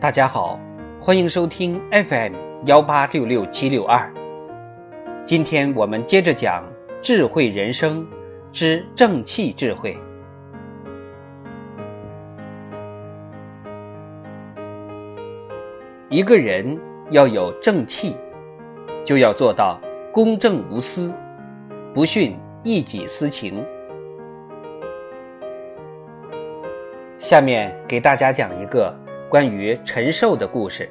大家好，欢迎收听 FM 幺八六六七六二。今天我们接着讲智慧人生之正气智慧。一个人要有正气，就要做到公正无私，不徇一己私情。下面给大家讲一个关于陈寿的故事。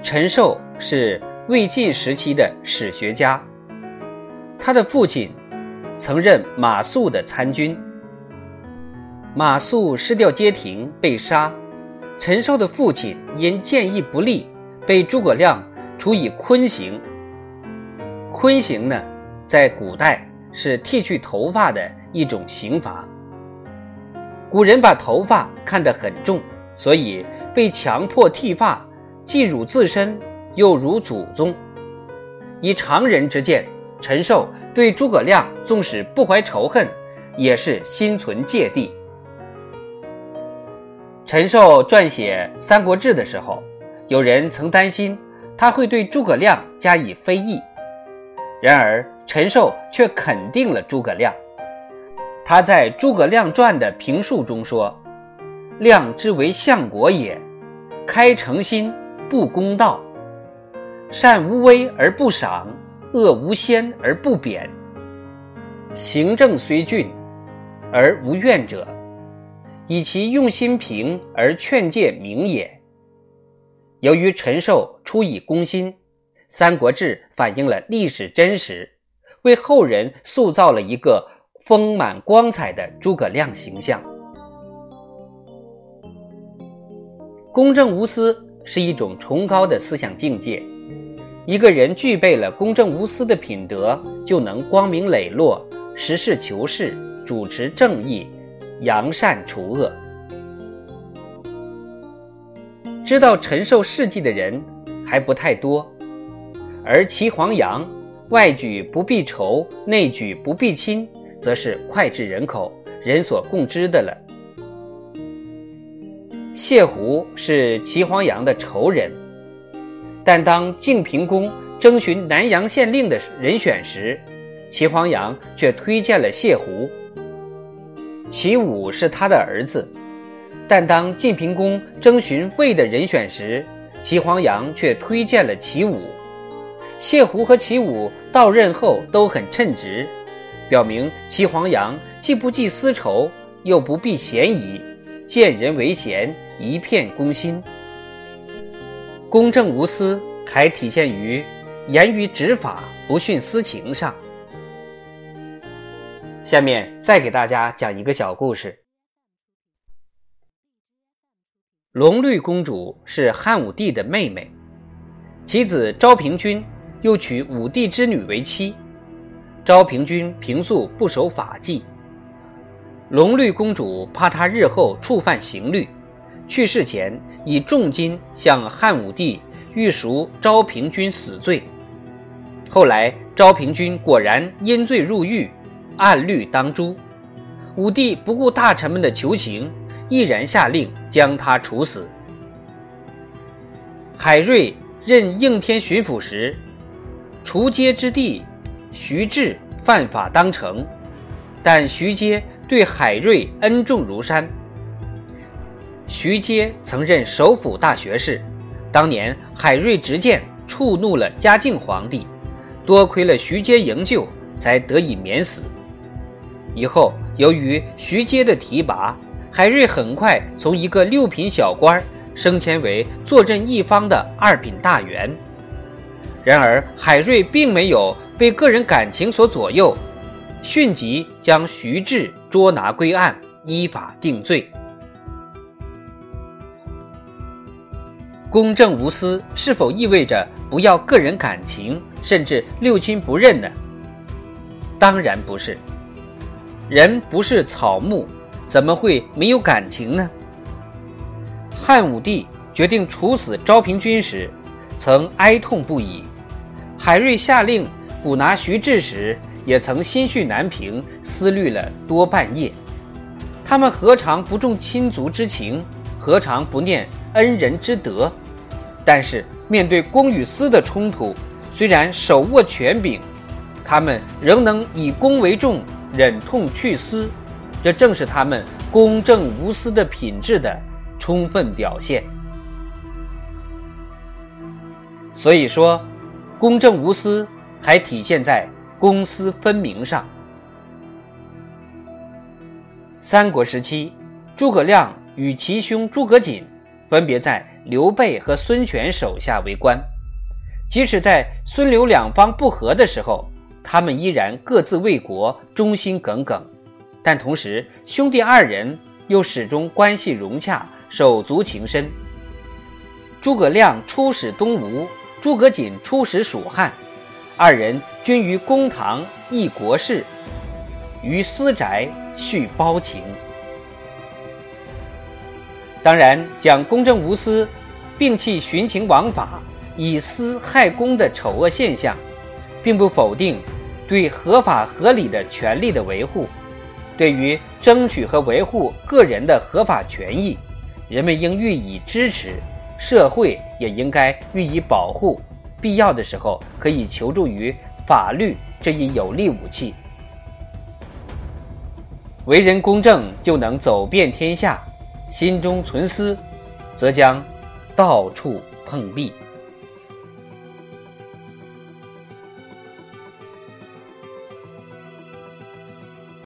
陈寿是魏晋时期的史学家，他的父亲曾任马谡的参军，马谡失掉街亭被杀。陈寿的父亲因建议不利，被诸葛亮处以坤刑。坤刑呢，在古代是剃去头发的一种刑罚。古人把头发看得很重，所以被强迫剃发，既辱自身，又辱祖宗。以常人之见，陈寿对诸葛亮纵使不怀仇恨，也是心存芥蒂。陈寿撰写《三国志》的时候，有人曾担心他会对诸葛亮加以非议，然而陈寿却肯定了诸葛亮。他在《诸葛亮传》的评述中说：“亮之为相国也，开诚心，不公道，善无威而不赏，恶无先而不贬，行政虽峻，而无怨者。”以其用心平而劝诫明也。由于陈寿出以公心，《三国志》反映了历史真实，为后人塑造了一个丰满光彩的诸葛亮形象。公正无私是一种崇高的思想境界。一个人具备了公正无私的品德，就能光明磊落、实事求是、主持正义。扬善除恶，知道陈寿事迹的人还不太多，而齐黄羊外举不避仇，内举不避亲，则是脍炙人口、人所共知的了。谢胡是齐黄羊的仇人，但当晋平公征询南阳县令的人选时，齐黄羊却推荐了谢胡。齐武是他的儿子，但当晋平公征询魏的人选时，齐黄羊却推荐了齐武。谢胡和齐武到任后都很称职，表明齐黄羊既不计私仇，又不避嫌疑，见人为贤，一片公心。公正无私还体现于严于执法，不徇私情上。下面再给大家讲一个小故事。隆虑公主是汉武帝的妹妹，其子昭平君又娶武帝之女为妻。昭平君平素不守法纪，隆虑公主怕他日后触犯刑律，去世前以重金向汉武帝欲赎昭平君死罪。后来昭平君果然因罪入狱。按律当诛，武帝不顾大臣们的求情，毅然下令将他处死。海瑞任应天巡抚时，除街之地，徐志犯法当城，但徐阶对海瑞恩重如山。徐阶曾任首辅大学士，当年海瑞执剑触怒了嘉靖皇帝，多亏了徐阶营救，才得以免死。以后，由于徐阶的提拔，海瑞很快从一个六品小官升迁为坐镇一方的二品大员。然而，海瑞并没有被个人感情所左右，迅即将徐志捉拿归案，依法定罪。公正无私是否意味着不要个人感情，甚至六亲不认呢？当然不是。人不是草木，怎么会没有感情呢？汉武帝决定处死昭平君时，曾哀痛不已；海瑞下令捕拿徐志时，也曾心绪难平，思虑了多半夜。他们何尝不重亲族之情，何尝不念恩人之德？但是面对公与私的冲突，虽然手握权柄，他们仍能以公为重，忍痛去私，这正是他们公正无私的品质的充分表现。所以说，公正无私还体现在公私分明上。三国时期，诸葛亮与其兄诸葛瑾分别在刘备和孙权手下为官。即使在孙刘两方不和的时候，他们依然各自为国，忠心耿耿。但同时，兄弟二人又始终关系融洽，手足情深。诸葛亮出使东吴。诸葛瑾出使蜀汉，二人均于公堂议国事，于私宅叙胞情。当然，讲公正无私，摒弃徇情枉法、以私害公的丑恶现象，并不否定对合法合理的权利的维护。对于争取和维护个人的合法权益，人们应予以支持。社会也应该予以保护，必要的时候可以求助于法律这一有力武器。为人公正，就能走遍天下；心中存私，则将到处碰壁。